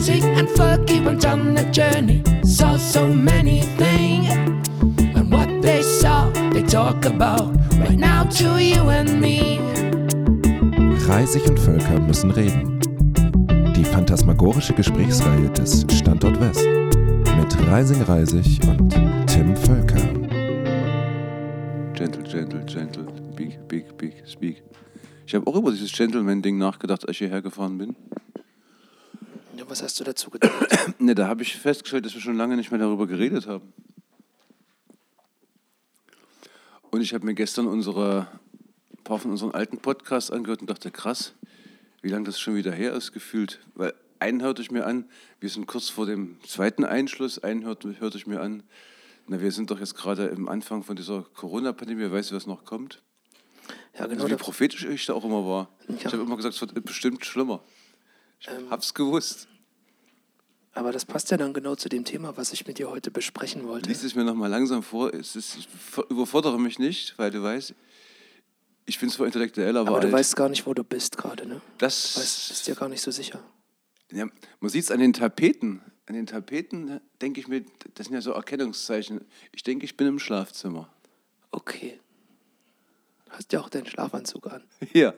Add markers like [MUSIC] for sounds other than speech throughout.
Rising and Fergie went on a journey, saw so many things. And what they saw, they talk about right now to you and me. Reisig und Völker müssen reden. Die phantasmagorische Gesprächsreihe des Standort West mit Reising Reisig und Tim Völker. Gentle, gentle, gentle, big, big, big, speak. Ich habe auch über dieses Gentleman-Ding nachgedacht, als ich hierher gefahren bin. Was hast du dazu gedacht? [COUGHS] Ne, da habe ich festgestellt, dass wir schon lange nicht mehr darüber geredet haben. Und ich habe mir gestern unsere, ein paar von unseren alten Podcasts angehört und dachte, krass, wie lange das schon wieder her ist, gefühlt. Weil einen hörte ich mir an, wir sind kurz vor dem zweiten Einschluss, einen hörte, hörte ich mir an, na, wir sind doch jetzt gerade im Anfang von dieser Corona-Pandemie, weißt du, was noch kommt? Ja, genau. Also wie prophetisch ich da auch immer war. Ich Ja. habe immer gesagt, es wird bestimmt schlimmer. Ich Ähm. hab's gewusst. Aber das passt ja dann genau zu dem Thema, was ich mit dir heute besprechen wollte. Lies es mir nochmal langsam vor. Es ist, ich überfordere mich nicht, weil du weißt, ich bin zwar intellektuell, aber, Aber du alt. weißt gar nicht, wo du bist gerade, ne? das, Weißt, bist dir gar nicht so sicher. ja, man sieht es an den Tapeten. An den Tapeten denke ich mir, das sind ja so Erkennungszeichen. Ich denke, ich bin im Schlafzimmer. Okay. Hast ja auch deinen Schlafanzug an. [LAUGHS] Hier.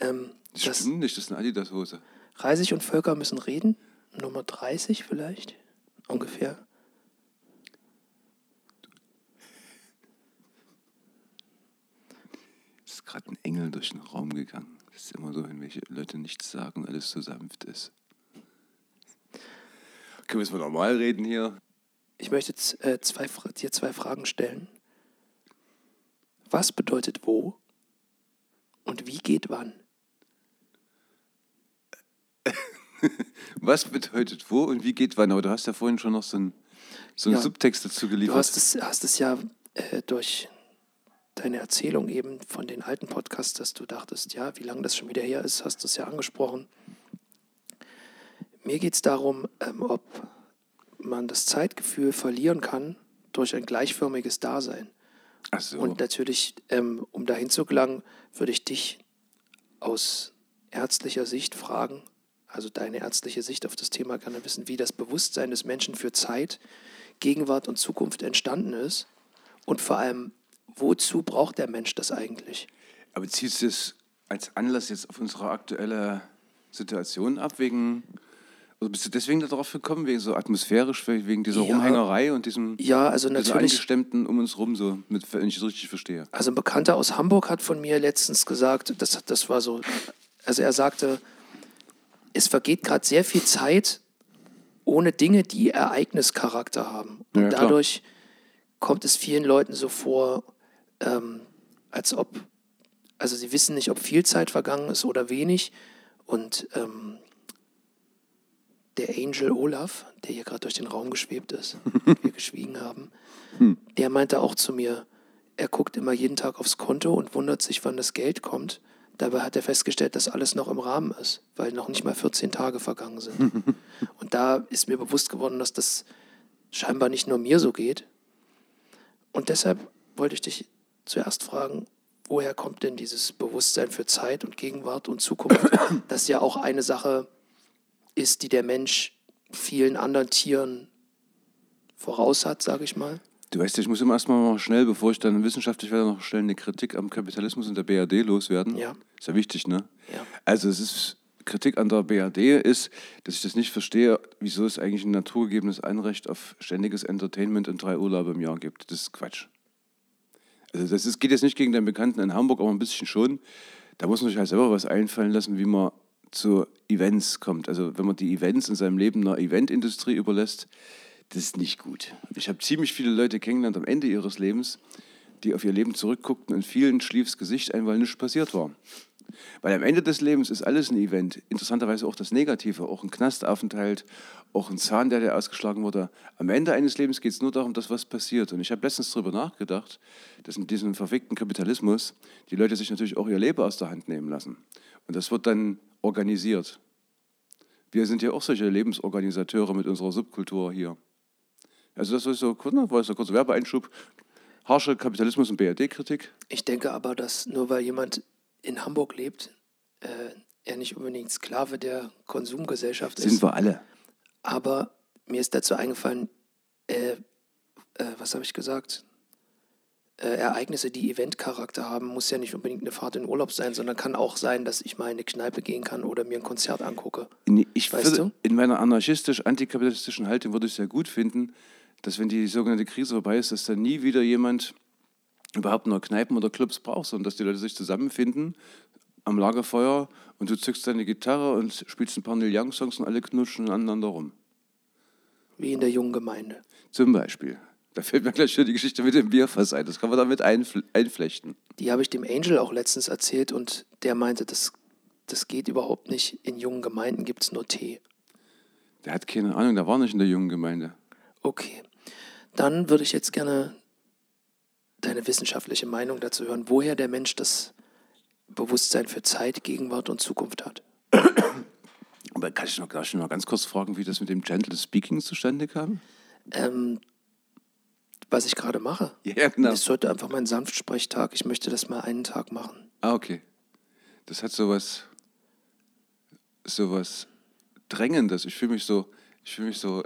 Ähm, Das, das stimmt nicht, das ist eine Adidas-Hose. Reisig und Völker müssen reden. Nummer 30 vielleicht. Ungefähr. Es ist gerade ein Engel durch den Raum gegangen. Das ist immer so, wenn welche Leute nichts sagen und alles so sanft ist. Okay, müssen wir normal reden hier? Ich möchte äh, zwei, dir zwei Fragen stellen. Was bedeutet wo? Und wie geht wann? [LAUGHS] Was bedeutet wo und wie geht wann? Aber du hast ja vorhin schon noch so einen, so einen Ja. Subtext dazu Du geliefert. hast es, hast es ja äh, durch deine Erzählung eben von den alten Podcasts, dass du dachtest, ja, wie lange das schon wieder her ist, hast du es ja angesprochen. Mir geht es darum, ähm, ob man das Zeitgefühl verlieren kann durch ein gleichförmiges Dasein. Ach so. Und natürlich, ähm, um dahin zu gelangen, würde ich dich aus ärztlicher Sicht fragen, also deine ärztliche Sicht auf das Thema gerne wissen, wie das Bewusstsein des Menschen für Zeit, Gegenwart und Zukunft entstanden ist und vor allem, wozu braucht der Mensch das eigentlich? Aber ziehst du es als Anlass jetzt auf unsere aktuelle Situation ab, wegen, oder bist du deswegen darauf gekommen, wegen so atmosphärisch, wegen dieser Ja. Rumhängerei und diesem, Ja, also dieser natürlich. Angestemmten um uns rum, so, mit, wenn ich es richtig verstehe? Also ein Bekannter aus Hamburg hat von mir letztens gesagt, das, das war so, also er sagte, es vergeht gerade sehr viel Zeit ohne Dinge, die Ereignischarakter haben. Und Ja, dadurch kommt es vielen Leuten so vor, ähm, als ob, also sie wissen nicht, ob viel Zeit vergangen ist oder wenig. Und ähm, der Angel Olaf, der hier gerade durch den Raum geschwebt ist, [LAUGHS] wir geschwiegen haben, der meinte auch zu mir, er guckt immer jeden Tag aufs Konto und wundert sich, wann das Geld kommt. Dabei hat er festgestellt, dass alles noch im Rahmen ist, weil noch nicht mal 14 Tage vergangen sind. [LAUGHS] und da ist mir bewusst geworden, dass das scheinbar nicht nur mir so geht. Und deshalb wollte ich dich zuerst fragen, woher kommt denn dieses Bewusstsein für Zeit und Gegenwart und Zukunft, [COUGHS] das ja auch eine Sache ist, die der Mensch vielen anderen Tieren voraus hat, sage ich mal. Du weißt ja, ich muss immer erstmal mal schnell, bevor ich dann wissenschaftlich werde, noch schnell eine Kritik am Kapitalismus und der BRD loswerden. Ja. Ist ja wichtig, ne? Ja. Also es ist, Kritik an der BRD ist, dass ich das nicht verstehe, wieso es eigentlich ein naturgegebenes Anrecht auf ständiges Entertainment und drei Urlaube im Jahr gibt. Das ist Quatsch. Also das ist, geht jetzt nicht gegen den Bekannten in Hamburg, aber ein bisschen schon. Da muss man sich halt selber was einfallen lassen, wie man zu Events kommt. Also wenn man die Events in seinem Leben einer Eventindustrie überlässt, das ist nicht gut. Ich habe ziemlich viele Leute kennengelernt am Ende ihres Lebens, die auf ihr Leben zurückguckten und vielen schlief's Gesicht ein, weil nichts passiert war. Weil am Ende des Lebens ist alles ein Event. Interessanterweise auch das Negative, auch ein Knastaufenthalt, auch ein Zahn, der dir ausgeschlagen wurde. Am Ende eines Lebens geht es nur darum, dass was passiert. Und ich habe letztens darüber nachgedacht, dass in diesem verfickten Kapitalismus die Leute sich natürlich auch ihr Leben aus der Hand nehmen lassen. Und das wird dann organisiert. Wir sind ja auch solche Lebensorganisateure mit unserer Subkultur hier. Also das ist so, na, war so ein kurzer Werbeeinschub. Harsche Kapitalismus und BRD-Kritik. Ich denke aber, dass nur weil jemand in Hamburg lebt, äh, ja nicht unbedingt Sklave der Konsumgesellschaft Sind ist. wir alle. Aber mir ist dazu eingefallen, äh, äh, was habe ich gesagt? Äh, Ereignisse, die Eventcharakter haben, muss ja nicht unbedingt eine Fahrt in Urlaub sein, sondern kann auch sein, dass ich mal in eine Kneipe gehen kann oder mir ein Konzert angucke. In, ich Weißt würde, in meiner anarchistisch-antikapitalistischen Haltung würde ich es sehr gut finden, dass wenn die sogenannte Krise vorbei ist, dass dann nie wieder jemand überhaupt noch Kneipen oder Clubs braucht, sondern dass die Leute sich zusammenfinden am Lagerfeuer und du zückst deine Gitarre und spielst ein paar Neil Young-Songs und alle knutschen aneinander rum. Wie in der jungen Gemeinde. Zum Beispiel. Da fällt mir gleich schon die Geschichte mit dem Bierfass ein. Das kann man damit einfl einflechten. Die habe ich dem Angel auch letztens erzählt und der meinte, das, das geht überhaupt nicht. In jungen Gemeinden gibt es nur Tee. Der hat keine Ahnung, der war nicht in der jungen Gemeinde. Okay. Dann würde ich jetzt gerne deine wissenschaftliche Meinung dazu hören, woher der Mensch das Bewusstsein für Zeit, Gegenwart und Zukunft hat. [COUGHS] Aber kann ich noch, darf ich noch ganz kurz fragen, wie das mit dem Gentle Speaking zustande kam? Ähm, was ich gerade mache. Ja, genau. Ist heute einfach mein Sanftsprechtag. Ich möchte das mal einen Tag machen. Ah, okay. Das hat sowas, sowas Drängendes. Ich fühle mich so, ich fühle mich so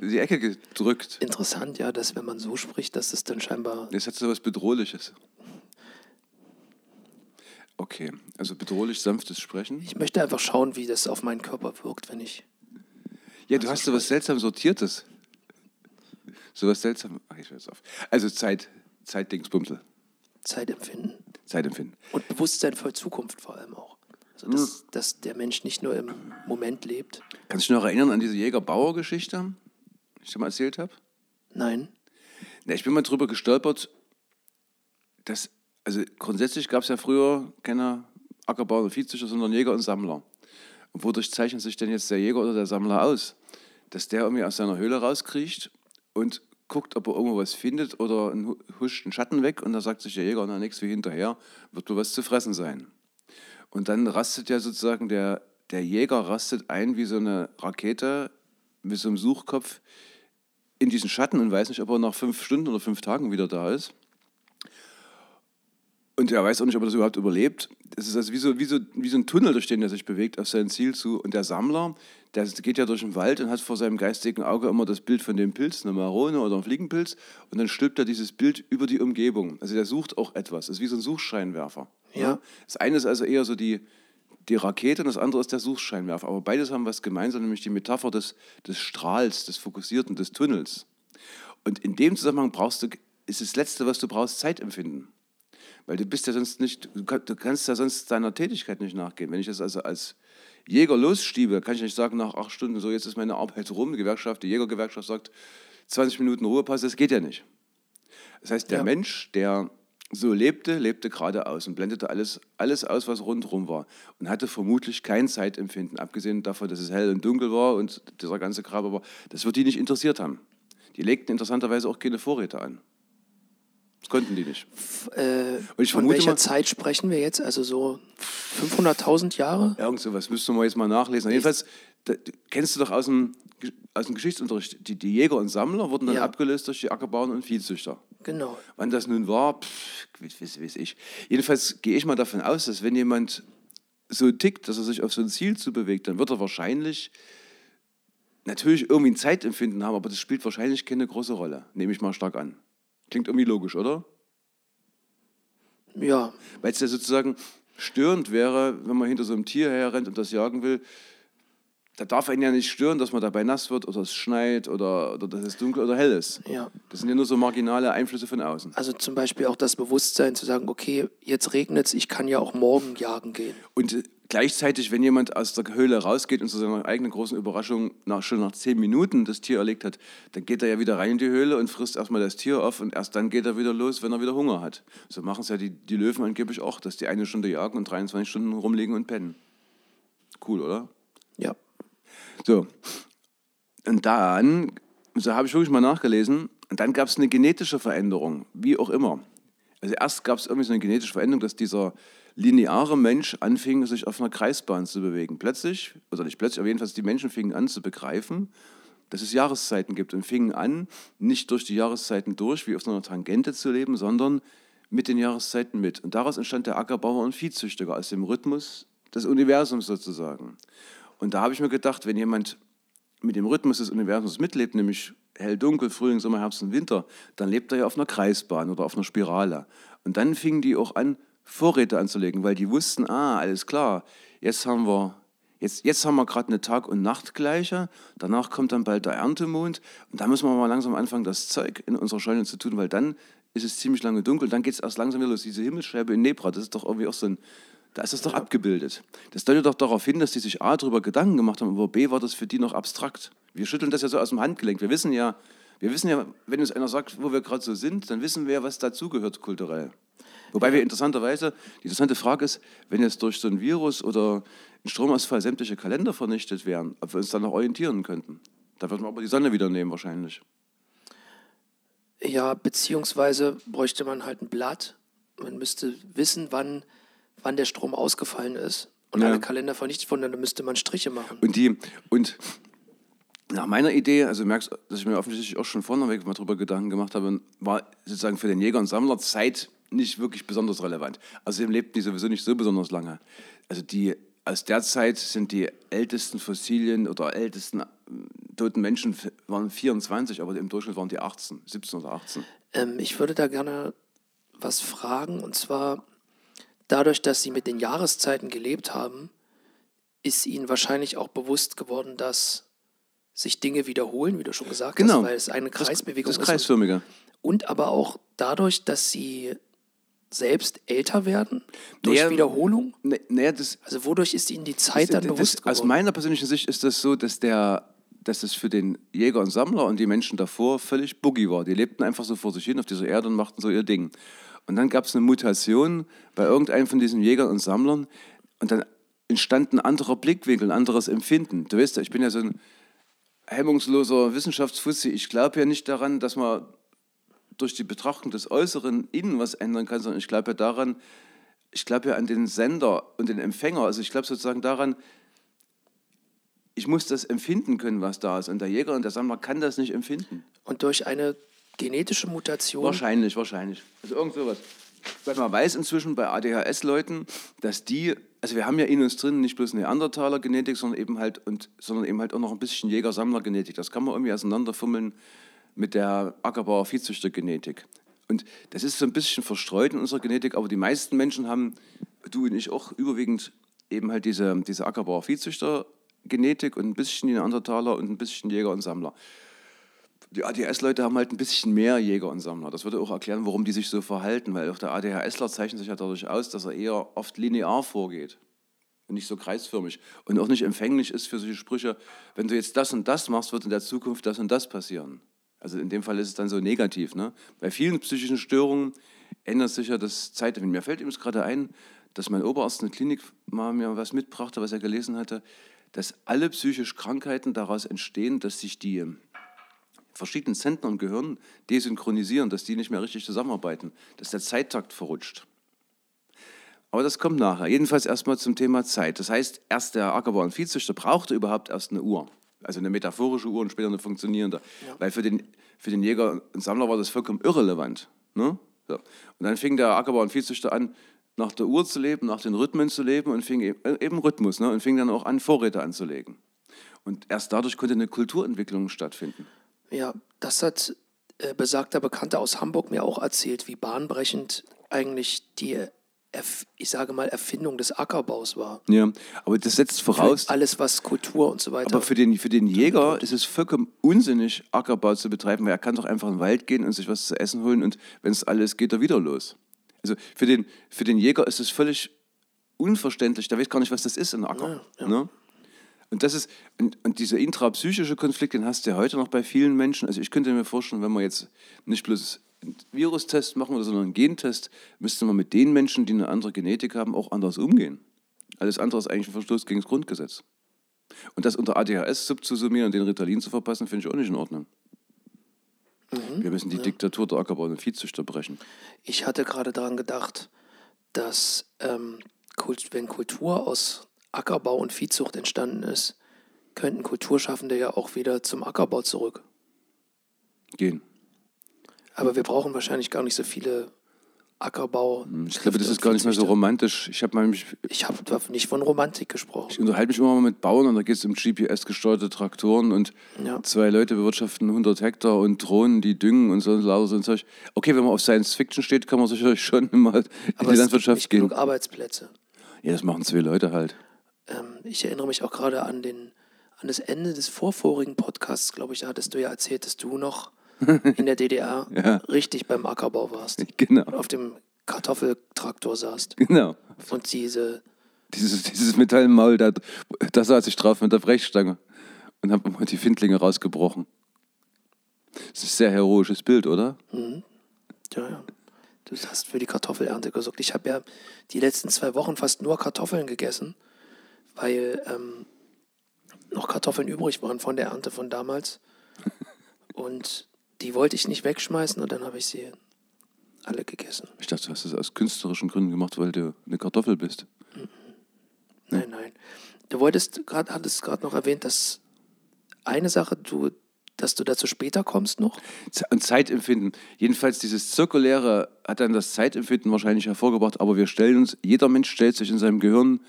in [LAUGHS] die Ecke gedrückt. Interessant, ja, dass wenn man so spricht, dass es dann scheinbar. Es hat sowas Bedrohliches. Okay, also bedrohlich sanftes Sprechen. Ich möchte einfach schauen, wie das auf meinen Körper wirkt, wenn ich. Ja, du hast sowas seltsam Sortiertes. Sowas seltsam. Ach, ich jetzt auf. Also Zeit, Zeitdingsbumsel. Zeit empfinden. Zeitempfinden. Und Bewusstsein für Zukunft vor allem auch. Also, dass, dass der Mensch nicht nur im Moment lebt. Kannst du dich noch erinnern an diese Jäger-Bauer-Geschichte, die ich dir mal erzählt habe? Nein. Na, ich bin mal drüber gestolpert, dass, also grundsätzlich gab es ja früher keine Ackerbauer und Viehzüchter, sondern Jäger und Sammler. Und wodurch zeichnet sich denn jetzt der Jäger oder der Sammler aus? Dass der irgendwie aus seiner Höhle rauskriecht und guckt, ob er irgendwo was findet oder huscht einen Schatten weg und da sagt sich der Jäger, na nichts wie hinterher, wird wohl was zu fressen sein. Und dann rastet ja sozusagen der, der Jäger rastet ein wie so eine Rakete mit so einem Suchkopf in diesen Schatten und weiß nicht, ob er nach fünf Stunden oder fünf Tagen wieder da ist. Und er weiß auch nicht, ob er das überhaupt überlebt. Das ist also wie so, wie, so, wie so ein Tunnel, durch den er sich bewegt auf sein Ziel zu. Und der Sammler, der geht ja durch den Wald und hat vor seinem geistigen Auge immer das Bild von dem Pilz, eine Marone oder ein Fliegenpilz. Und dann stülpt er dieses Bild über die Umgebung. Also der sucht auch etwas. Das ist wie so ein Suchscheinwerfer. Ja. Das eine ist also eher so die, die Rakete und das andere ist der Suchscheinwerfer. Aber beides haben was gemeinsam, nämlich die Metapher des, des Strahls, des Fokussierten, des Tunnels. Und in dem Zusammenhang brauchst du, ist das Letzte, was du brauchst, Zeitempfinden. Weil du bist ja sonst nicht, du kann- du kannst ja sonst deiner Tätigkeit nicht nachgehen. Wenn ich das also als Jäger losstiebe, kann ich nicht sagen, nach acht Stunden, so jetzt ist meine Arbeit rum, die Gewerkschaft, die Jägergewerkschaft sagt, 20 Minuten Ruhepause, das geht ja nicht. Das heißt, der Ja. Mensch, der so lebte, lebte geradeaus und blendete alles, alles aus, was rundherum war. Und hatte vermutlich kein Zeitempfinden, abgesehen davon, dass es hell und dunkel war und dieser ganze Grabe war. Das wird die nicht interessiert haben. Die legten interessanterweise auch keine Vorräte an. Das konnten die nicht. Äh, Und ich von welcher mal- Zeit sprechen wir jetzt? Also so 500.000 Jahre? Irgend sowas müssten wir jetzt mal nachlesen. Jedenfalls, da, kennst du doch aus dem, aus dem Geschichtsunterricht, die, die Jäger und Sammler wurden dann Ja. abgelöst durch die Ackerbauern und Viehzüchter. Genau. Wann das nun war, pff, weiß, weiß ich. Jedenfalls gehe ich mal davon aus, dass wenn jemand so tickt, dass er sich auf so ein Ziel zubewegt, dann wird er wahrscheinlich natürlich irgendwie ein Zeitempfinden haben, aber das spielt wahrscheinlich keine große Rolle. Nehme ich mal stark an. Klingt irgendwie logisch, oder? Ja, Weil es ja sozusagen störend wäre, wenn man hinter so einem Tier herrennt und das jagen will. Da darf einen ja nicht stören, dass man dabei nass wird oder es schneit oder, oder dass es dunkel oder hell ist. ja. Das sind ja nur so marginale Einflüsse von außen. Also zum Beispiel auch das Bewusstsein zu sagen, okay, jetzt regnet es, ich kann ja auch morgen jagen gehen. Und gleichzeitig, wenn jemand aus der Höhle rausgeht und zu seiner eigenen großen Überraschung nach, schon nach zehn Minuten das Tier erlegt hat, dann geht er ja wieder rein in die Höhle und frisst erstmal das Tier auf und erst dann geht er wieder los, wenn er wieder Hunger hat. So machen es ja die, die Löwen angeblich auch, dass die eine Stunde jagen und 23 Stunden rumliegen und pennen. Cool, oder? Ja. So. Und dann, so habe ich wirklich mal nachgelesen, und dann gab es eine genetische Veränderung, wie auch immer. Also erst gab es irgendwie so eine genetische Veränderung, dass dieser lineare Mensch anfing, sich auf einer Kreisbahn zu bewegen. Plötzlich, oder nicht plötzlich, aber jedenfalls die Menschen fingen an zu begreifen, dass es Jahreszeiten gibt und fingen an, nicht durch die Jahreszeiten durch, wie auf einer Tangente zu leben, sondern mit den Jahreszeiten mit. Und daraus entstand der Ackerbauer und Viehzüchtiger aus dem Rhythmus des Universums sozusagen. Und da habe ich mir gedacht, wenn jemand mit dem Rhythmus des Universums mitlebt, nämlich hell, dunkel, Frühling, Sommer, Herbst und Winter, dann lebt er ja auf einer Kreisbahn oder auf einer Spirale. Und dann fingen die auch an, Vorräte anzulegen, weil die wussten, ah, alles klar, jetzt haben wir Jetzt, jetzt wir gerade eine Tag- und Nachtgleiche, danach kommt dann bald der Erntemond und da müssen wir mal langsam anfangen, das Zeug in unserer Scheune zu tun, weil dann ist es ziemlich lange dunkel, dann geht es erst langsam wieder los. Diese Himmelsscheibe in Nebra, das ist doch irgendwie auch so ein, da ist das doch abgebildet. Das deutet doch darauf hin, dass die sich A, darüber Gedanken gemacht haben, aber B, war das für die noch abstrakt. Wir schütteln das ja so aus dem Handgelenk. Wir wissen ja, wir wissen ja, wenn uns einer sagt, wo wir gerade so sind, dann wissen wir, was dazugehört kulturell. Wobei wir interessanterweise, die interessante Frage ist, wenn jetzt durch so ein Virus oder einen Stromausfall sämtliche Kalender vernichtet wären, ob wir uns dann noch orientieren könnten. Da würden wir aber die Sonne wieder nehmen wahrscheinlich. Ja, beziehungsweise bräuchte man halt ein Blatt. Man müsste wissen, wann, wann der Strom ausgefallen ist und Ja. alle Kalender vernichtet wurden, dann müsste man Striche machen. Und die, und nach meiner Idee, also du merkst, dass ich mir offensichtlich auch schon vorneweg mal drüber Gedanken gemacht habe, war sozusagen für den Jäger und Sammler Zeit nicht wirklich besonders relevant. Außerdem lebten die sowieso nicht so besonders lange. Also die aus der Zeit sind die ältesten Fossilien oder ältesten äh, toten Menschen waren 24, aber im Durchschnitt waren die 18, 17 oder 18. Ähm, ich würde da gerne was fragen, und zwar dadurch, dass Sie mit den Jahreszeiten gelebt haben, ist Ihnen wahrscheinlich auch bewusst geworden, dass sich Dinge wiederholen, wie du schon gesagt Genau. hast, weil es eine Kreisbewegung Das ist. Kreisförmige. Und aber auch dadurch, dass Sie selbst älter werden, durch Ja, Wiederholung. Naja, das, Also wodurch ist Ihnen die Zeit dann das, bewusst Aus geworden? meiner persönlichen Sicht ist das so, dass der dass es für den Jäger und Sammler und die Menschen davor völlig boogie war. Die lebten einfach so vor sich hin auf dieser Erde und machten so ihr Ding. Und dann gab es eine Mutation bei irgendeinem von diesen Jägern und Sammlern und dann entstand ein anderer Blickwinkel, ein anderes Empfinden. Du weißt ja, ich bin ja so ein hemmungsloser Wissenschaftsfuzzi. Ich glaube ja nicht daran, dass man durch die Betrachtung des Äußeren innen was ändern kann, sondern ich glaube ja daran, ich glaube ja an den Sender und den Empfänger. Also ich glaube sozusagen daran, ich muss das empfinden können, was da ist. Und der Jäger und der Sammler kann das nicht empfinden. Und durch eine genetische Mutation. Wahrscheinlich, wahrscheinlich. Also irgend sowas. Weil man weiß inzwischen bei ADHS-Leuten, dass die, also wir haben ja in uns drin nicht bloß Neandertaler-Genetik, sondern eben halt und sondern eben halt auch noch ein bisschen Jäger-Sammler-Genetik. Das kann man irgendwie auseinanderfummeln mit der Ackerbauer-Viehzüchter-Genetik. Und das ist so ein bisschen verstreut in unserer Genetik, aber die meisten Menschen haben, du und ich auch, überwiegend eben halt diese, diese Ackerbauer-Viehzüchter-Genetik und ein bisschen Neandertaler und ein bisschen Jäger und Sammler. Die ADHS-Leute haben halt ein bisschen mehr Jäger und Sammler. Das würde auch erklären, warum die sich so verhalten, weil auch der ADHSler zeichnet sich ja dadurch aus, dass er eher oft linear vorgeht und nicht so kreisförmig und auch nicht empfänglich ist für solche Sprüche, wenn du jetzt das und das machst, wird in der Zukunft das und das passieren. Also in dem Fall ist es dann so negativ. Ne? Bei vielen psychischen Störungen ändert sich ja das Zeitempfinden. Mir fällt übrigens gerade ein, dass mein Oberarzt in der Klinik mal mir was mitbrachte, was er gelesen hatte, dass alle psychischen Krankheiten daraus entstehen, dass sich die verschiedenen Zentren im Gehirn desynchronisieren, dass die nicht mehr richtig zusammenarbeiten, dass der Zeittakt verrutscht. Aber das kommt nachher. Jedenfalls erstmal zum Thema Zeit. Das heißt, erst der Ackerbauer und Viehzüchter brauchte überhaupt erst eine Uhr. Also eine metaphorische Uhr und später eine funktionierende. Weil für den, für den Jäger und Sammler war das vollkommen irrelevant. Ne? So. Und dann fing der Ackerbauer und Viehzüchter an, nach der Uhr zu leben, nach den Rhythmen zu leben und fing eben, äh, eben Rhythmus ne? und fing dann auch an, Vorräte anzulegen. Und erst dadurch konnte eine Kulturentwicklung stattfinden. Ja, das hat äh, besagter Bekannter aus Hamburg mir auch erzählt, wie bahnbrechend eigentlich die, Erf ich sage mal, Erfindung des Ackerbaus war. Ja, aber das setzt voraus, Alles, was Kultur und so weiter. aber für den, für den Jäger ist es vollkommen unsinnig, Ackerbau zu betreiben, weil er kann doch einfach in den Wald gehen und sich was zu essen holen und wenn es alles geht, er wieder los. Also für den, für den Jäger ist es völlig unverständlich, der weiß gar nicht, was das ist, ein Acker. Ne? Und das ist, und, und dieser intrapsychische Konflikt, den hast du ja heute noch bei vielen Menschen. Also ich könnte mir vorstellen, wenn man jetzt nicht bloß einen Virustest machen würde, sondern einen Gentest, müsste man mit den Menschen, die eine andere Genetik haben, auch anders umgehen. Alles andere ist eigentlich ein Verstoß gegen das Grundgesetz. Und das unter ADHS subzusumieren und den Ritalin zu verpassen, finde ich auch nicht in Ordnung. Wir müssen die Diktatur der Ackerbau und Viehzüchter brechen. Ich hatte gerade daran gedacht, dass ähm, wenn Kultur aus Ackerbau und Viehzucht entstanden ist, könnten Kulturschaffende ja auch wieder zum Ackerbau zurück. Gehen. Aber wir brauchen wahrscheinlich gar nicht so viele Ackerbau. Ich glaube, das ist gar nicht mehr so romantisch. Ich habe Ich habe nicht von Romantik gesprochen. ich unterhalte mich immer mal mit Bauern und da geht es um GPS-gesteuerte Traktoren und Ja. zwei Leute bewirtschaften 100 Hektar und Drohnen, die düngen und so ein Zeug. Okay, wenn man auf Science Fiction steht, kann man sicherlich [LAUGHS] schon mal in Aber die es gibt Landwirtschaft nicht gehen. genug Arbeitsplätze. Ja, das machen zwei Leute halt. Ähm, ich erinnere mich auch gerade an, den, an das Ende des vorvorigen Podcasts, glaube ich, da hattest du ja erzählt, dass du noch [LAUGHS] in der DDR Ja. richtig beim Ackerbau warst. [LAUGHS] Genau, Und auf dem Kartoffeltraktor saßt. genau. Und diese, Dieses, dieses Metallmaul, da, da saß ich drauf mit der Brechstange und habe immer die Findlinge rausgebrochen. Das ist ein sehr heroisches Bild, oder? ja, ja, du hast für die Kartoffelernte gesorgt. Ich habe ja die letzten zwei Wochen fast nur Kartoffeln gegessen, weil ähm, noch Kartoffeln übrig waren von der Ernte von damals. [LAUGHS] Und die wollte ich nicht wegschmeißen und dann habe ich sie alle gegessen. Ich dachte, du hast das aus künstlerischen Gründen gemacht, weil du eine Kartoffel bist. Nein, nein. Du wolltest gerade, hattest gerade noch erwähnt, dass eine Sache, du, dass du dazu später kommst noch. Und Zeitempfinden. Jedenfalls dieses Zirkuläre hat dann das Zeitempfinden wahrscheinlich hervorgebracht, aber wir stellen uns, jeder Mensch stellt sich in seinem Gehirn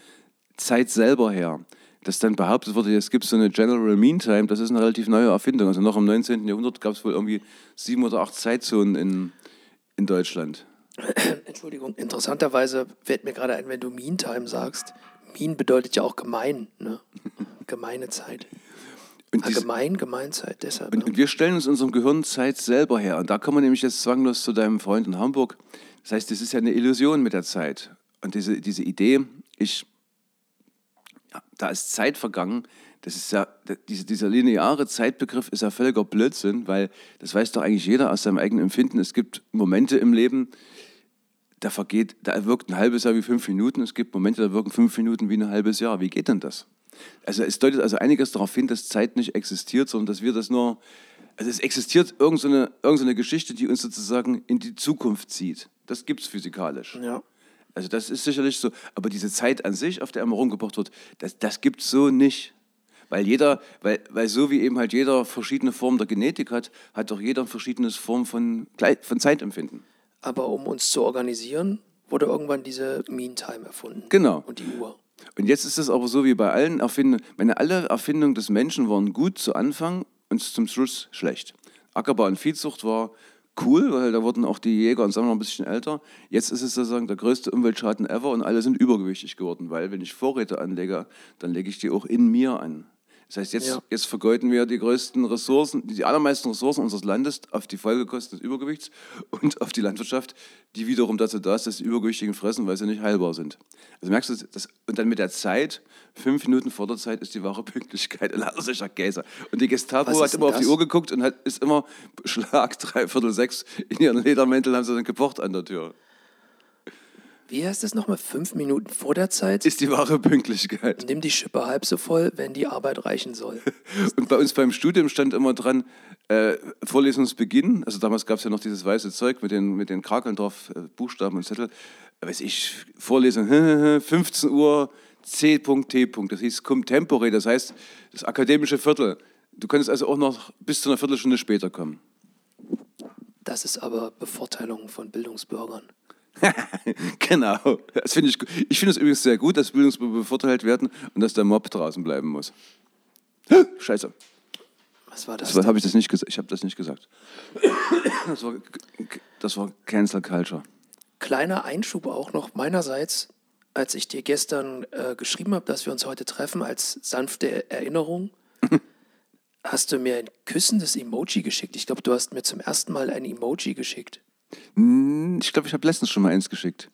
Zeit selber her. Dass dann behauptet wurde, es gibt so eine General Mean Time, das ist eine relativ neue Erfindung. Also noch im 19. Jahrhundert gab es wohl irgendwie sieben oder acht Zeitzonen in, in Deutschland. [COUGHS] Entschuldigung, interessanterweise fällt mir gerade ein, wenn du Meantime sagst. Mean bedeutet ja auch gemein, ne? [LAUGHS] Gemeine Zeit. Und Ah, diese- gemein, Gemeinzeit, deshalb. Und, ne? und wir stellen uns unserem Gehirn Zeit selber her. Und da kommen wir nämlich jetzt zwanglos zu deinem Freund in Hamburg. Das heißt, das ist ja eine Illusion mit der Zeit. Und diese, diese Idee, ich, da ist Zeit vergangen, das ist ja, dieser lineare Zeitbegriff ist ja völliger Blödsinn, weil das weiß doch eigentlich jeder aus seinem eigenen Empfinden. Es gibt Momente im Leben, da vergeht, da wirkt ein halbes Jahr wie fünf Minuten. Es gibt Momente, da wirken fünf Minuten wie ein halbes Jahr. Wie geht denn das? Also es deutet also einiges darauf hin, dass Zeit nicht existiert, sondern dass wir das nur, also es existiert irgendeine so Geschichte, die uns sozusagen in die Zukunft zieht. Das gibt es physikalisch. ja. Also das ist sicherlich so. Aber diese Zeit an sich, auf der immer rumgebracht wird, das, das gibt es so nicht. Weil jeder, weil, weil so wie eben halt jeder verschiedene Formen der Genetik hat, hat auch jeder verschiedene Form von, von Zeitempfinden. Aber um uns zu organisieren, wurde irgendwann diese Meantime erfunden. Genau. Und die Uhr. Und jetzt ist es aber so wie bei allen Erfindungen. Meine, alle Erfindungen des Menschen waren gut zu Anfang und zum Schluss schlecht. Ackerbau und Viehzucht war cool, weil da wurden auch die Jäger und Sammler ein bisschen älter. Jetzt ist es sozusagen der größte Umweltschaden ever und alle sind übergewichtig geworden, weil wenn ich Vorräte anlege, dann lege ich die auch in mir an. Das heißt, jetzt, Ja. jetzt vergeuden wir die größten Ressourcen, die allermeisten Ressourcen unseres Landes auf die Folgekosten des Übergewichts und auf die Landwirtschaft, die wiederum dazu da ist, dass die Übergewichtigen fressen, weil sie nicht heilbar sind. Also merkst du, das, und dann mit der Zeit, fünf Minuten vor der Zeit ist die wahre Pünktlichkeit. Und lauter solcher Käse. Und die Gestapo hat immer denn auf die das? Uhr geguckt und hat, ist immer Schlag, [LAUGHS] dreiviertel sechs, in ihren Ledermänteln haben sie dann gepocht an der Tür. Wie heißt das nochmal? Fünf Minuten vor der Zeit? Ist die wahre Pünktlichkeit. Nimm die Schippe halb so voll, wenn die Arbeit reichen soll. [LAUGHS] Und bei uns beim Studium stand immer dran, äh, Vorlesungsbeginn, also damals gab es ja noch dieses weiße Zeug mit den, mit den Krakeln drauf, äh, Buchstaben und Zettel, äh, weiß ich, Vorlesung, [LAUGHS] 15 Uhr, C.T. Das hieß cum tempore, das heißt das akademische Viertel. Du könntest also auch noch bis zu einer Viertelstunde später kommen. Das ist aber Bevorteilung von Bildungsbürgern. [LAUGHS] genau, das finde ich gut. Ich finde es übrigens sehr gut, dass Bildungsbürger bevorteilt werden und dass der Mob draußen bleiben muss. [GASPS] Scheiße. Was war das? Das habe ich das nicht gesagt. Ich habe das nicht gesagt. [COUGHS] Das war, das war Cancel Culture. Kleiner Einschub auch noch meinerseits, als ich dir gestern äh, geschrieben habe, dass wir uns heute treffen, als sanfte Erinnerung, [LAUGHS] hast du mir ein küssendes Emoji geschickt. Ich glaube, du hast mir zum ersten Mal ein Emoji geschickt. Hm, Ich glaube, ich habe letztens schon mal eins geschickt.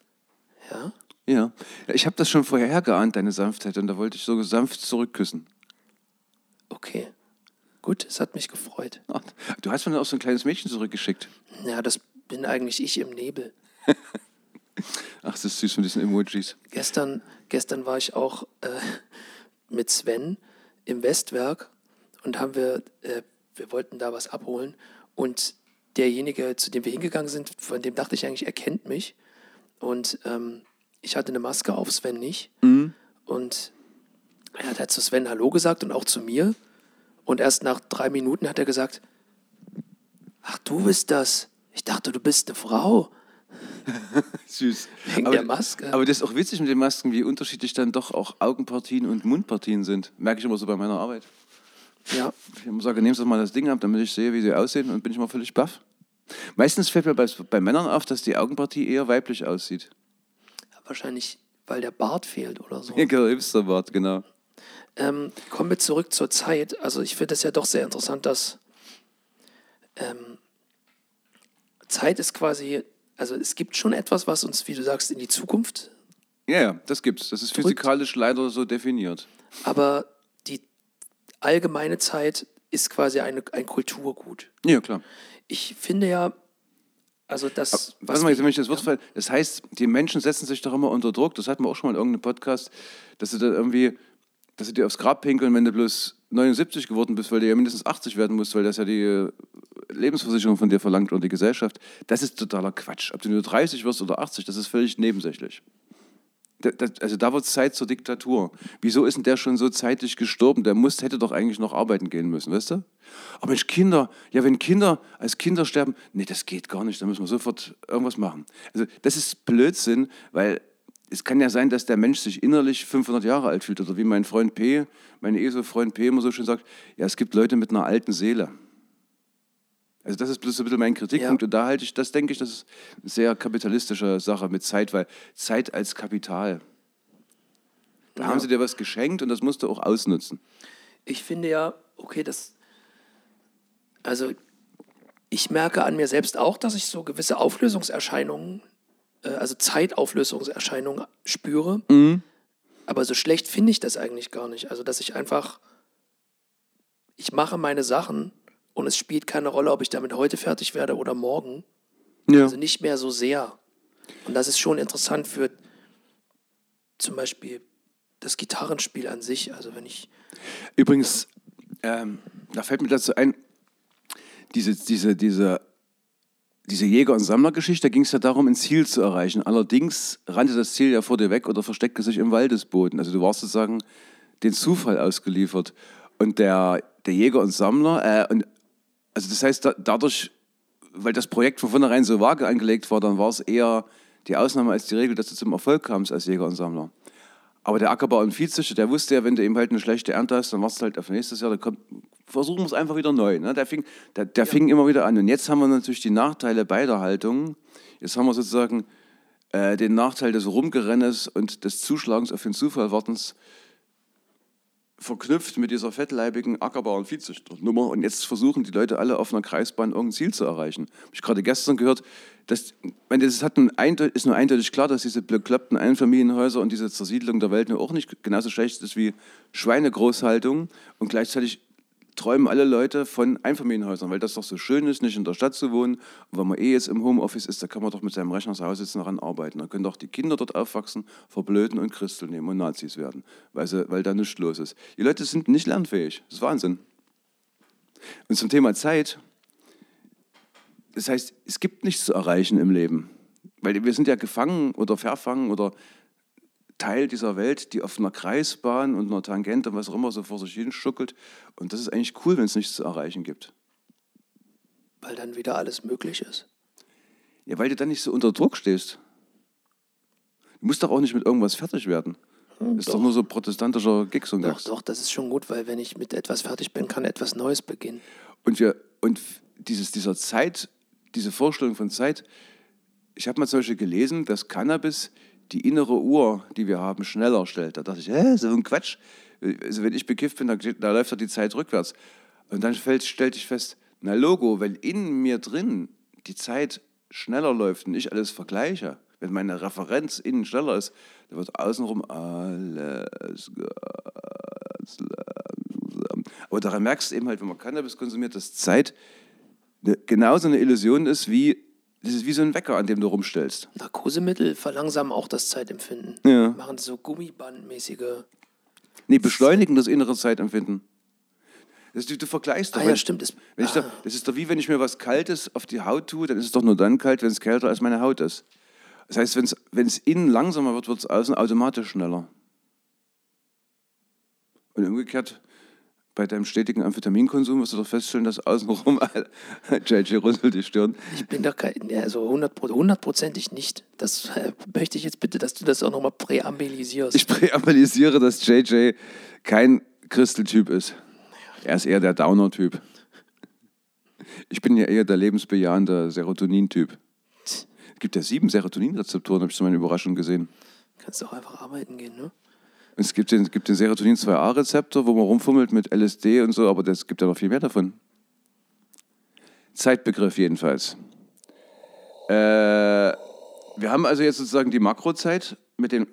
Ja? Ja. ja ich habe das schon vorher geahnt, deine Sanftheit, und da wollte ich so sanft zurückküssen. Okay. Gut, es hat mich gefreut. [LAUGHS] Ach, Du hast mir dann auch so ein kleines Mädchen zurückgeschickt. Ja, das bin eigentlich ich im Nebel. [LAUGHS] Ach, das ist süß mit diesen Emojis. Gestern, gestern war ich auch äh, [LAUGHS] mit Sven im Westwerk und haben wir, äh, wir wollten da was abholen und derjenige, zu dem wir hingegangen sind, von dem dachte ich eigentlich, er kennt mich und ähm, ich hatte eine Maske auf, Sven nicht und er hat halt zu Sven Hallo gesagt und auch zu mir und erst nach drei Minuten hat er gesagt, ach du bist das, ich dachte, du bist eine Frau. [LAUGHS] Süß. Wegen aber, der Maske. Aber das ist auch witzig mit den Masken, wie unterschiedlich dann doch auch Augenpartien und Mundpartien sind. Merke ich immer so bei meiner Arbeit. Ja, Ich immer sage, nehmen Sie doch mal das Ding ab, damit ich sehe, wie sie aussehen und bin ich mal völlig baff. Meistens fällt mir bei, bei Männern auf, dass die Augenpartie eher weiblich aussieht. wahrscheinlich, weil der Bart fehlt oder so. [LAUGHS] Ja, genau, Hipsterbart, genau. Ähm, kommen wir zurück zur Zeit. Also ich finde es ja doch sehr interessant, dass ähm, Zeit ist quasi, also es gibt schon etwas, was uns, wie du sagst, in die Zukunft, Ja, ja, das gibt's. Das ist Drückt. physikalisch leider so definiert. aber allgemeine Zeit ist quasi eine, ein Kulturgut. Ja, klar. Ich finde ja, also das, Was mal, jetzt, wenn ich das Wort fall, das heißt, die Menschen setzen sich doch immer unter Druck. Das hatten wir auch schon mal in irgendeinem Podcast, dass sie dann irgendwie, dass sie dir aufs Grab pinkeln, wenn du bloß 79 geworden bist, weil du ja mindestens 80 werden musst, weil das ja die äh, Lebensversicherung von dir verlangt oder die Gesellschaft. Das ist totaler Quatsch. Ob du nur 30 wirst oder 80, das ist völlig nebensächlich. Also da wird Zeit zur Diktatur. Wieso ist denn der schon so zeitlich gestorben? Der muss, hätte doch eigentlich noch arbeiten gehen müssen, weißt du? Aber Mensch, Kinder, ja, wenn Kinder als Kinder sterben, nee, das geht gar nicht, da müssen wir sofort irgendwas machen. Also das ist Blödsinn, weil es kann ja sein, dass der Mensch sich innerlich 500 Jahre alt fühlt. Oder wie mein Freund P., mein ESO-Freund P. immer so schön sagt, ja, es gibt Leute mit einer alten Seele. Also das ist bloß so ein bisschen mein Kritikpunkt Ja. und da halte ich, das denke ich, das ist eine sehr kapitalistische Sache mit Zeit, weil Zeit als Kapital. Da Ja. haben sie dir was geschenkt und das musst du auch ausnutzen. ich finde ja, okay, das, also ich merke an mir selbst auch, dass ich so gewisse Auflösungserscheinungen, äh, also Zeitauflösungserscheinungen spüre. Aber so schlecht finde ich das eigentlich gar nicht. Also, dass ich einfach, ich mache meine Sachen und es spielt keine Rolle, ob ich damit heute fertig werde oder morgen. Ja. Also nicht mehr so sehr. Und das ist schon interessant für zum Beispiel das Gitarrenspiel an sich. Also wenn ich Übrigens, ähm, da fällt mir dazu ein, diese, diese, diese, diese Jäger- und Sammlergeschichte, da ging es ja darum, ein Ziel zu erreichen. Allerdings rannte das Ziel ja vor dir weg oder versteckte sich im Waldesboden. Also du warst sozusagen den Zufall ausgeliefert. Und der, der Jäger und Sammler, äh, und, also das heißt, da, dadurch, weil das Projekt von vornherein so vage angelegt war, dann war es eher die Ausnahme als die Regel, dass du zum Erfolg kamst als Jäger und Sammler. Aber der Ackerbau und Viehzüchter, der wusste ja, wenn du eben halt eine schlechte Ernte hast, dann warst du halt auf nächstes Jahr, dann kommt, versuchen wir es einfach wieder neu. Ne? Der, fing, der, der fing immer wieder an. Und jetzt haben wir natürlich die Nachteile beider Haltungen. Jetzt haben wir sozusagen äh, den Nachteil des Rumgerennes und des Zuschlagens auf den Zufall wartens verknüpft mit dieser fettleibigen Ackerbau- und Viehzüchternummer. Und jetzt versuchen die Leute alle auf einer Kreisbahn irgendein Ziel zu erreichen. Habe ich gerade gestern gehört, dass, meine, das hat ein, ist nur eindeutig klar, dass diese bekloppten Einfamilienhäuser und diese Zersiedlung der Welt nur auch nicht genauso schlecht ist wie Schweinegroßhaltung. Und gleichzeitig träumen alle Leute von Einfamilienhäusern, weil das doch so schön ist, nicht in der Stadt zu wohnen. Und wenn man eh jetzt im Homeoffice ist, da kann man doch mit seinem Rechner zu Hause sitzen daran arbeiten. Dann können doch die Kinder dort aufwachsen, verblöden und Christel nehmen und Nazis werden, weil, sie, weil da nichts los ist. Die Leute sind nicht lernfähig. Das ist Wahnsinn. Und zum Thema Zeit, das heißt, es gibt nichts zu erreichen im Leben. Weil wir sind ja gefangen oder verfangen oder Teil dieser Welt, die auf einer Kreisbahn und einer Tangente und was auch immer so vor sich hin schuckelt. Und das ist eigentlich cool, wenn es nichts zu erreichen gibt. weil dann wieder alles möglich ist. Ja, weil du dann nicht so unter Druck stehst. Du musst doch auch nicht mit irgendwas fertig werden. Das ist doch, nur so protestantischer Gig so ein Doch, Gags. doch, das ist schon gut, weil wenn ich mit etwas fertig bin, kann etwas Neues beginnen. Und, wir, und dieses, dieser Zeit, diese Vorstellung von Zeit, ich habe mal zum Beispiel gelesen, dass Cannabis die innere Uhr, die wir haben, schneller stellt. Da dachte ich, hä, so ein Quatsch. Also wenn ich bekifft bin, da, da läuft doch die Zeit rückwärts. Und dann fällt, stellte ich fest, na Logo, wenn in mir drin die Zeit schneller läuft und ich alles vergleiche, wenn meine Referenz innen schneller ist, dann wird außenrum alles ganz langsam. Aber daran merkst du eben halt, wenn man Cannabis konsumiert, dass Zeit eine, genauso eine Illusion ist wie, das ist wie so ein Wecker, an dem du rumstellst. Narkosemittel verlangsamen auch das Zeitempfinden. Ja. Machen so gummibandmäßige. Nee, beschleunigen das innere Zeitempfinden. Das, du, du vergleichst doch. Ah ja, stimmt. Das, Wenn ich da, das ist doch wie wenn ich mir was Kaltes auf die Haut tue, dann ist es doch nur dann kalt, wenn es kälter als meine Haut ist. Das heißt, wenn es innen langsamer wird, wird es außen automatisch schneller. Und umgekehrt, bei deinem stetigen Amphetaminkonsum wirst du doch feststellen, dass außenrum [LAUGHS] JJ runzelt die Stirn. Ich bin doch kein, also hundert- hundertprozentig nicht. Das äh, möchte ich jetzt bitte, dass du das auch nochmal präambilisierst. Ich präambilisiere, dass JJ kein Christeltyp ist. Er ist eher der Downer-Typ. Ich bin ja eher der lebensbejahende Serotonin-Typ. Es gibt ja sieben Serotoninrezeptoren, habe ich zu meiner Überraschung gesehen. Kannst auch einfach arbeiten gehen, ne? Es gibt den, gibt den Serotonin 2a-Rezeptor, wo man rumfummelt mit LSD und so, aber es gibt ja noch viel mehr davon. Zeitbegriff jedenfalls. Äh, wir haben also jetzt sozusagen die Makrozeit mit den,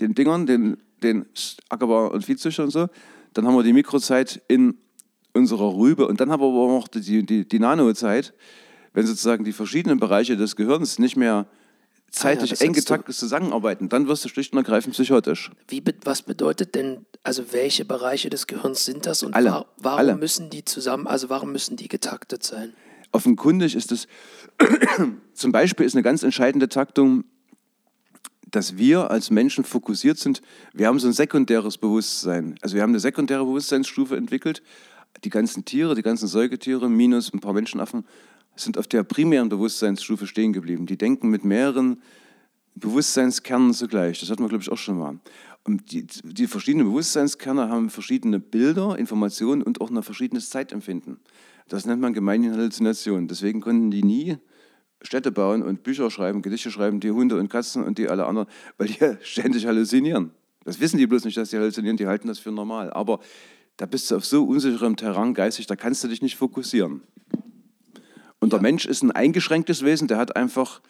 den Dingern, den, den Ackerbau- und Viehzüchter und so. Dann haben wir die Mikrozeit in unserer Rübe und dann haben wir aber auch die, die, die Nanozeit, wenn sozusagen die verschiedenen Bereiche des Gehirns nicht mehr zeitlich das eng hast du- getaktet zusammenarbeiten, dann wirst du schlicht und ergreifend psychotisch. Wie, was bedeutet denn, also welche Bereiche des Gehirns sind das und Alle. wa warum Alle. müssen die zusammen, also warum müssen die getaktet sein? Offenkundig ist es, [CLEARS THROAT] zum Beispiel ist eine ganz entscheidende Taktung, dass wir als Menschen fokussiert sind. Wir haben so ein sekundäres Bewusstsein. Also wir haben eine sekundäre Bewusstseinsstufe entwickelt. Die ganzen Tiere, die ganzen Säugetiere, minus ein paar Menschenaffen, sind auf der primären Bewusstseinsstufe stehen geblieben. Die denken mit mehreren Bewusstseinskernen zugleich. Das hatten wir, glaube ich, auch schon mal. Und die, die verschiedenen Bewusstseinskerne haben verschiedene Bilder, Informationen und auch ein verschiedenes Zeitempfinden. Das nennt man gemeinhin Halluzination. Deswegen konnten die nie Städte bauen und Bücher schreiben, Gedichte schreiben, die Hunde und Katzen und die alle anderen, weil die [LAUGHS] ständig halluzinieren. Das wissen die bloß nicht, dass die halluzinieren, die halten das für normal. Aber da bist du auf so unsicherem Terrain geistig, da kannst du dich nicht fokussieren. Und der Mensch ist ein eingeschränktes Wesen, der hat einfach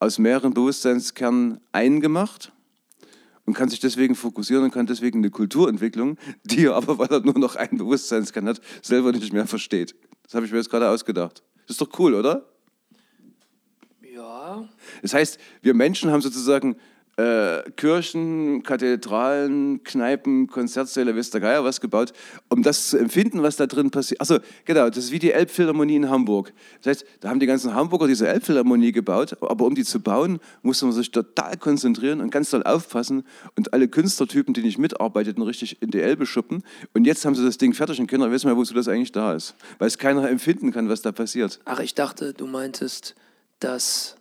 aus mehreren Bewusstseinskernen einen gemacht und kann sich deswegen fokussieren und kann deswegen eine Kulturentwicklung, die er aber, weil er nur noch einen Bewusstseinskern hat, selber nicht mehr versteht. Das habe ich mir jetzt gerade ausgedacht. Das ist doch cool, oder? Ja, Das heißt, wir Menschen haben sozusagen äh, Kirchen, Kathedralen, Kneipen, Konzertsäle, weiß der Geier was gebaut, um das zu empfinden, was da drin passiert. Achso, genau, das ist wie die Elbphilharmonie in Hamburg. Das heißt, da haben die ganzen Hamburger diese Elbphilharmonie gebaut, aber um die zu bauen, musste man sich total konzentrieren und ganz doll aufpassen und alle Künstlertypen, die nicht mitarbeiteten, richtig in die Elbe schuppen. Und jetzt haben sie das Ding fertig und keiner weiß mehr, wozu das eigentlich da ist. Weil es keiner empfinden kann, was da passiert. ach, ich dachte, du meintest, dass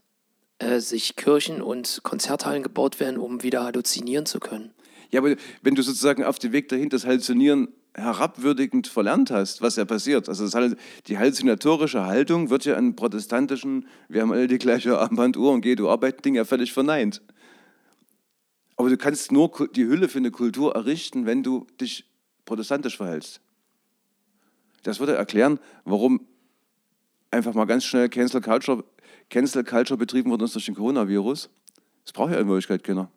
äh, sich Kirchen und Konzerthallen gebaut werden, um wieder halluzinieren zu können. Ja, aber wenn du sozusagen auf dem Weg dahin das Halluzinieren herabwürdigend verlernt hast, was ja passiert. Also Hall- die halluzinatorische Haltung wird ja an protestantischen, wir haben alle die gleiche Armbanduhr und geh du arbeiten, Ding ja völlig verneint. Aber du kannst nur die Hülle für eine Kultur errichten, wenn du dich protestantisch verhältst. Das würde erklären, warum einfach mal ganz schnell Cancel Culture, Cancel Culture betrieben worden ist durch den Coronavirus. Das braucht ja in Wirklichkeit keiner.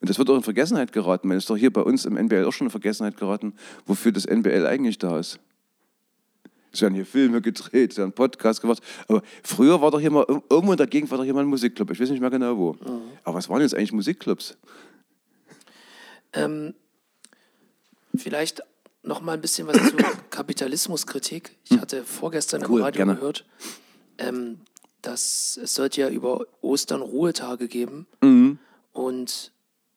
Und das wird auch in Vergessenheit geraten. Man ist doch hier bei uns im NBL auch schon in Vergessenheit geraten, wofür das NBL eigentlich da ist. Es werden hier Filme gedreht, es werden Podcasts gemacht. Aber früher war doch hier mal, irgendwo in der Gegend war doch hier mal ein Musikclub. Ich weiß nicht mehr genau wo. Aber was waren jetzt eigentlich Musikclubs? Ähm, vielleicht noch mal ein bisschen was zur [COUGHS] Kapitalismuskritik. Ich hatte vorgestern Hm. Cool, im Radio gerne. gehört, ähm, dass es sollte ja über Ostern Ruhetage geben Mhm. und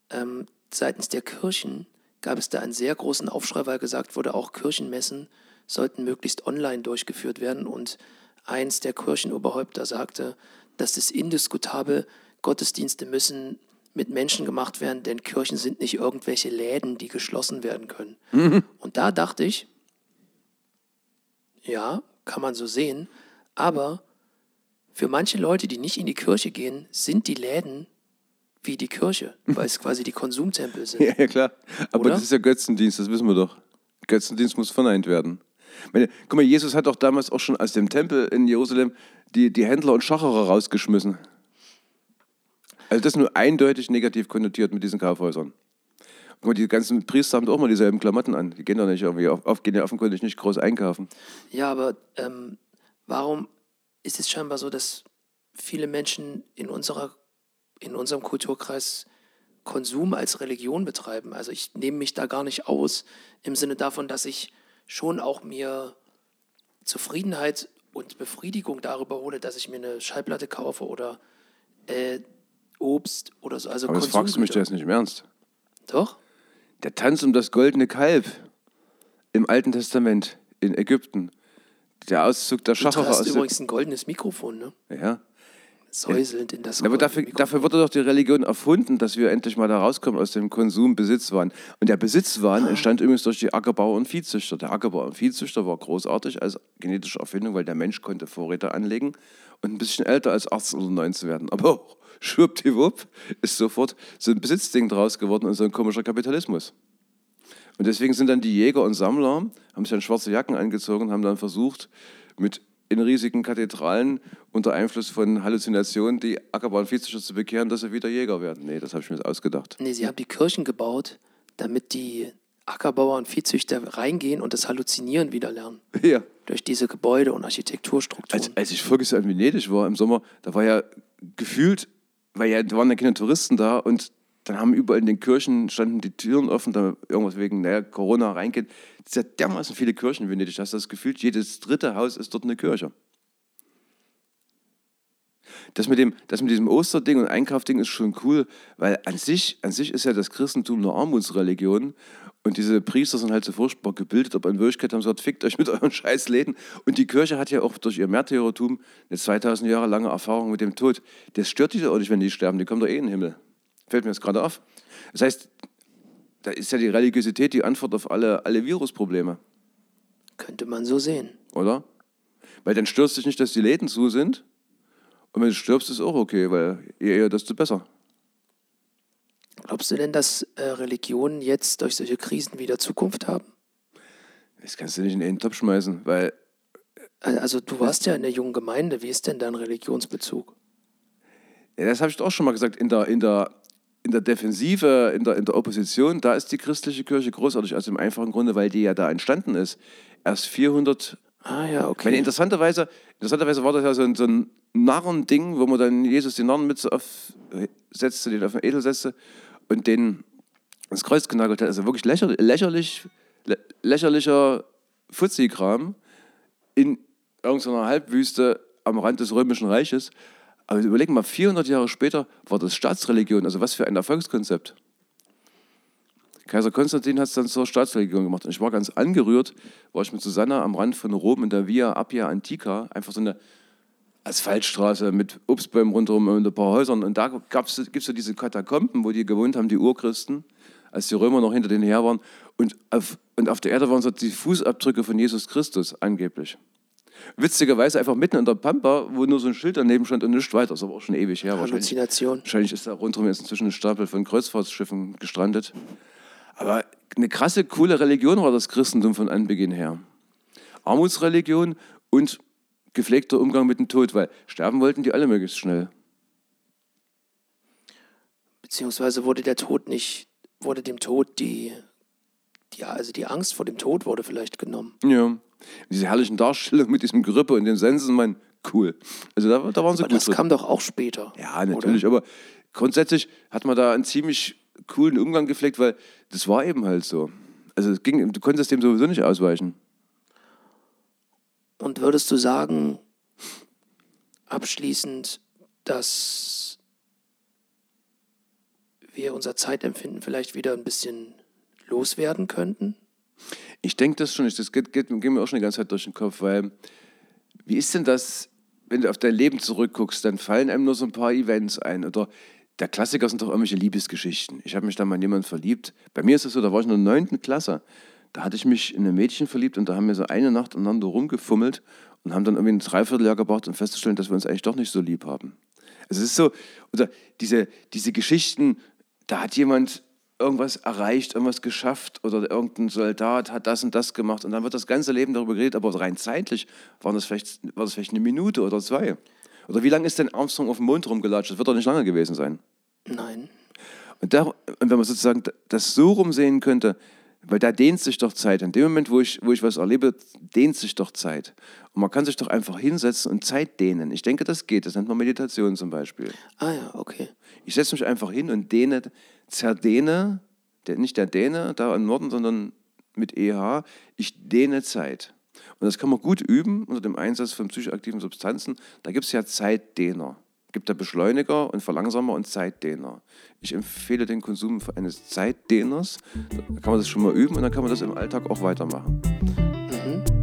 ähm, seitens der Kirchen gab es da einen sehr großen Aufschrei, weil gesagt wurde, auch Kirchenmessen sollten möglichst online durchgeführt werden und eins der Kirchenoberhäupter sagte, das ist indiskutabel, Gottesdienste müssen mit Menschen gemacht werden, denn Kirchen sind nicht irgendwelche Läden, die geschlossen werden können. Und da dachte ich, ja, kann man so sehen, aber für manche Leute, die nicht in die Kirche gehen, sind die Läden wie die Kirche, [LAUGHS] weil es quasi die Konsumtempel sind. [LAUGHS] Ja, ja klar. Aber Oder? das ist ja Götzendienst, das wissen wir doch. Götzendienst muss verneint werden. Meine, guck mal, Jesus hat doch damals auch schon aus dem Tempel in Jerusalem die, die Händler und Schacherer rausgeschmissen. Also das ist nur eindeutig negativ konnotiert mit diesen Kaufhäusern. Guck mal, die ganzen Priester haben doch auch mal dieselben Klamotten an. Die gehen doch nicht irgendwie auf, auf, gehen ja offenkundig nicht groß einkaufen. Ja, aber ähm, warum ist es scheinbar so, dass viele Menschen in, unserer, in unserem Kulturkreis Konsum als Religion betreiben? Also ich nehme mich da gar nicht aus, im Sinne davon, dass ich schon auch mir Zufriedenheit und Befriedigung darüber hole, dass ich mir eine Schallplatte kaufe oder äh, Obst oder so. Also Aber das fragst du mich jetzt nicht im Ernst. Doch? Der Tanz um das goldene Kalb. im Alten Testament in Ägypten. Der Auszug der hast aus der, übrigens ein goldenes Mikrofon, ne? ja. Säuselnd in das Aber dafür, Mikrofon. dafür wurde doch die Religion erfunden, dass wir endlich mal da rauskommen aus dem Konsum Besitzwahn. Und der Besitzwahn entstand übrigens durch die Ackerbauer und Viehzüchter. Der Ackerbauer und Viehzüchter war großartig als genetische Erfindung, weil der Mensch konnte Vorräte anlegen und ein bisschen älter als 18 oder 19 werden. Aber schwuppdiwupp ist sofort so ein Besitzding draus geworden und so ein komischer Kapitalismus. Und deswegen sind dann die Jäger und Sammler, haben sich dann schwarze Jacken angezogen und haben dann versucht, mit in riesigen Kathedralen unter Einfluss von Halluzinationen die Ackerbau- und Viehzüchter zu bekehren, dass sie wieder Jäger werden. Nee, das habe ich mir jetzt ausgedacht. Nee, sie haben die Kirchen gebaut, damit die Ackerbauer und Viehzüchter reingehen und das Halluzinieren wieder lernen. [LAUGHS] Ja. Durch diese Gebäude- und Architekturstrukturen. Als, als ich voriges Jahr in Venedig war im Sommer, da war ja gefühlt, weil ja, da waren ja keine Touristen da und dann haben überall in den Kirchen standen die Türen offen, da irgendwas wegen naja, Corona reingeht. Es sind ja dermaßen viele Kirchen in Venedig, hast du das Gefühl, jedes dritte Haus ist dort eine Kirche. Das mit, dem, das mit diesem Osterding und Einkaufding ist schon cool, weil an sich, an sich ist ja das Christentum eine Armutsreligion und diese Priester sind halt so furchtbar gebildet, aber in Wirklichkeit haben sie gesagt, fickt euch mit euren [LAUGHS] Scheißläden. Und die Kirche hat ja auch durch ihr Märtyrertum eine 2000 Jahre lange Erfahrung mit dem Tod. Das stört die doch auch nicht, wenn die sterben, die kommen doch eh in den Himmel. Fällt mir jetzt gerade auf. Das heißt, da ist ja die Religiosität die Antwort auf alle, alle Virusprobleme, Könnte man so sehen. oder? Weil dann es dich nicht, dass die Läden zu sind. Und wenn du stirbst, ist auch okay, weil je eher, desto besser. Glaubst du denn, dass äh, Religionen jetzt durch solche Krisen wieder Zukunft haben? Das kannst du nicht in einen Topf schmeißen, weil Äh, Also du warst ja in der jungen Gemeinde. Wie ist denn dein Religionsbezug? Ja, das habe ich doch auch schon mal gesagt. In der, in der, in der Defensive, in der, in der Opposition, da ist die christliche Kirche großartig. Aus dem einfachen Grunde, weil die ja da entstanden ist. Erst 400. Ah ja, Ich meine, okay. interessanterweise, interessanterweise war das ja so ein, so ein Narrending, wo man dann Jesus die Narrenmütze aufsetzte, den auf den Edel setzte und den ins Kreuz genagelt hat. Also wirklich lächerlich, lächerlich, lä- lächerlicher Fuzzi-Kram in irgendeiner Halbwüste am Rand des Römischen Reiches. Aber überleg mal, 400 Jahre später war das Staatsreligion. Also was für ein Erfolgskonzept. Kaiser Konstantin hat es dann zur Staatsreligion gemacht. Und ich war ganz angerührt, war ich mit Susanna am Rand von Rom in der Via Appia Antica, einfach so eine Asphaltstraße mit Obstbäumen rundherum und ein paar Häusern. Und da gibt es so diese Katakomben, wo die gewohnt haben, die Urchristen, als die Römer noch hinter denen her waren. Und auf, und auf der Erde waren so die Fußabdrücke von Jesus Christus angeblich. Witzigerweise einfach mitten in der Pampa, wo nur so ein Schild daneben stand und nichts weiter. Das ist aber auch schon ewig her. Wahrscheinlich, Halluzination. wahrscheinlich ist da rundherum jetzt inzwischen ein Stapel von Kreuzfahrtschiffen gestrandet. Aber eine krasse, coole Religion war das Christentum von Anbeginn her. Armutsreligion und gepflegter Umgang mit dem Tod, weil sterben wollten die alle möglichst schnell. Beziehungsweise wurde der Tod nicht, wurde dem Tod die, die, also die Angst vor dem Tod wurde vielleicht genommen. Ja. Diese herrlichen Darstellungen mit diesem Gerippe und dem Sensenmann, cool. Also da, da waren sie Aber gut das drin. kam doch auch später. Ja, natürlich, aber grundsätzlich hat man da einen ziemlich coolen Umgang gepflegt, weil das war eben halt so. Also es ging, du konntest dem sowieso nicht ausweichen. Und würdest du sagen, abschließend, dass wir unser Zeitempfinden vielleicht wieder ein bisschen loswerden könnten? Ich denke das schon, das geht, geht, geht mir auch schon die ganze Zeit durch den Kopf, weil wie ist denn das, wenn du auf dein Leben zurückguckst, dann fallen einem nur so ein paar Events ein oder der Klassiker sind doch irgendwelche Liebesgeschichten. Ich habe mich da mal in jemanden verliebt. Bei mir ist es so, da war ich in der neunten Klasse. Da hatte ich mich in ein Mädchen verliebt und da haben wir so eine Nacht aneinander rumgefummelt und haben dann irgendwie ein Dreivierteljahr gebraucht, um festzustellen, dass wir uns eigentlich doch nicht so lieb haben. Also es ist so, oder diese, diese Geschichten, da hat jemand irgendwas erreicht, irgendwas geschafft oder irgendein Soldat hat das und das gemacht und dann wird das ganze Leben darüber geredet, aber rein zeitlich waren das vielleicht, war das vielleicht eine Minute oder zwei. Oder wie lange ist denn Armstrong auf dem Mond rumgelatscht? Das wird doch nicht lange gewesen sein. Nein. Und, da, und wenn man sozusagen das so rumsehen könnte, weil da dehnt sich doch Zeit. In dem Moment, wo ich, wo ich was erlebe, dehnt sich doch Zeit. Und man kann sich doch einfach hinsetzen und Zeit dehnen. Ich denke, das geht. Das nennt man Meditation zum Beispiel. Ah ja, okay. Ich setze mich einfach hin und dehne, zerdehne, nicht der Däne da im Norden, sondern mit EH, ich dehne Zeit. Und das kann man gut üben unter dem Einsatz von psychoaktiven Substanzen. Da gibt es ja Zeitdehner. gibt da Beschleuniger und Verlangsamer und Zeitdehner. Ich empfehle den Konsum eines Zeitdehners. Da kann man das schon mal üben und dann kann man das im Alltag auch weitermachen. Mhm.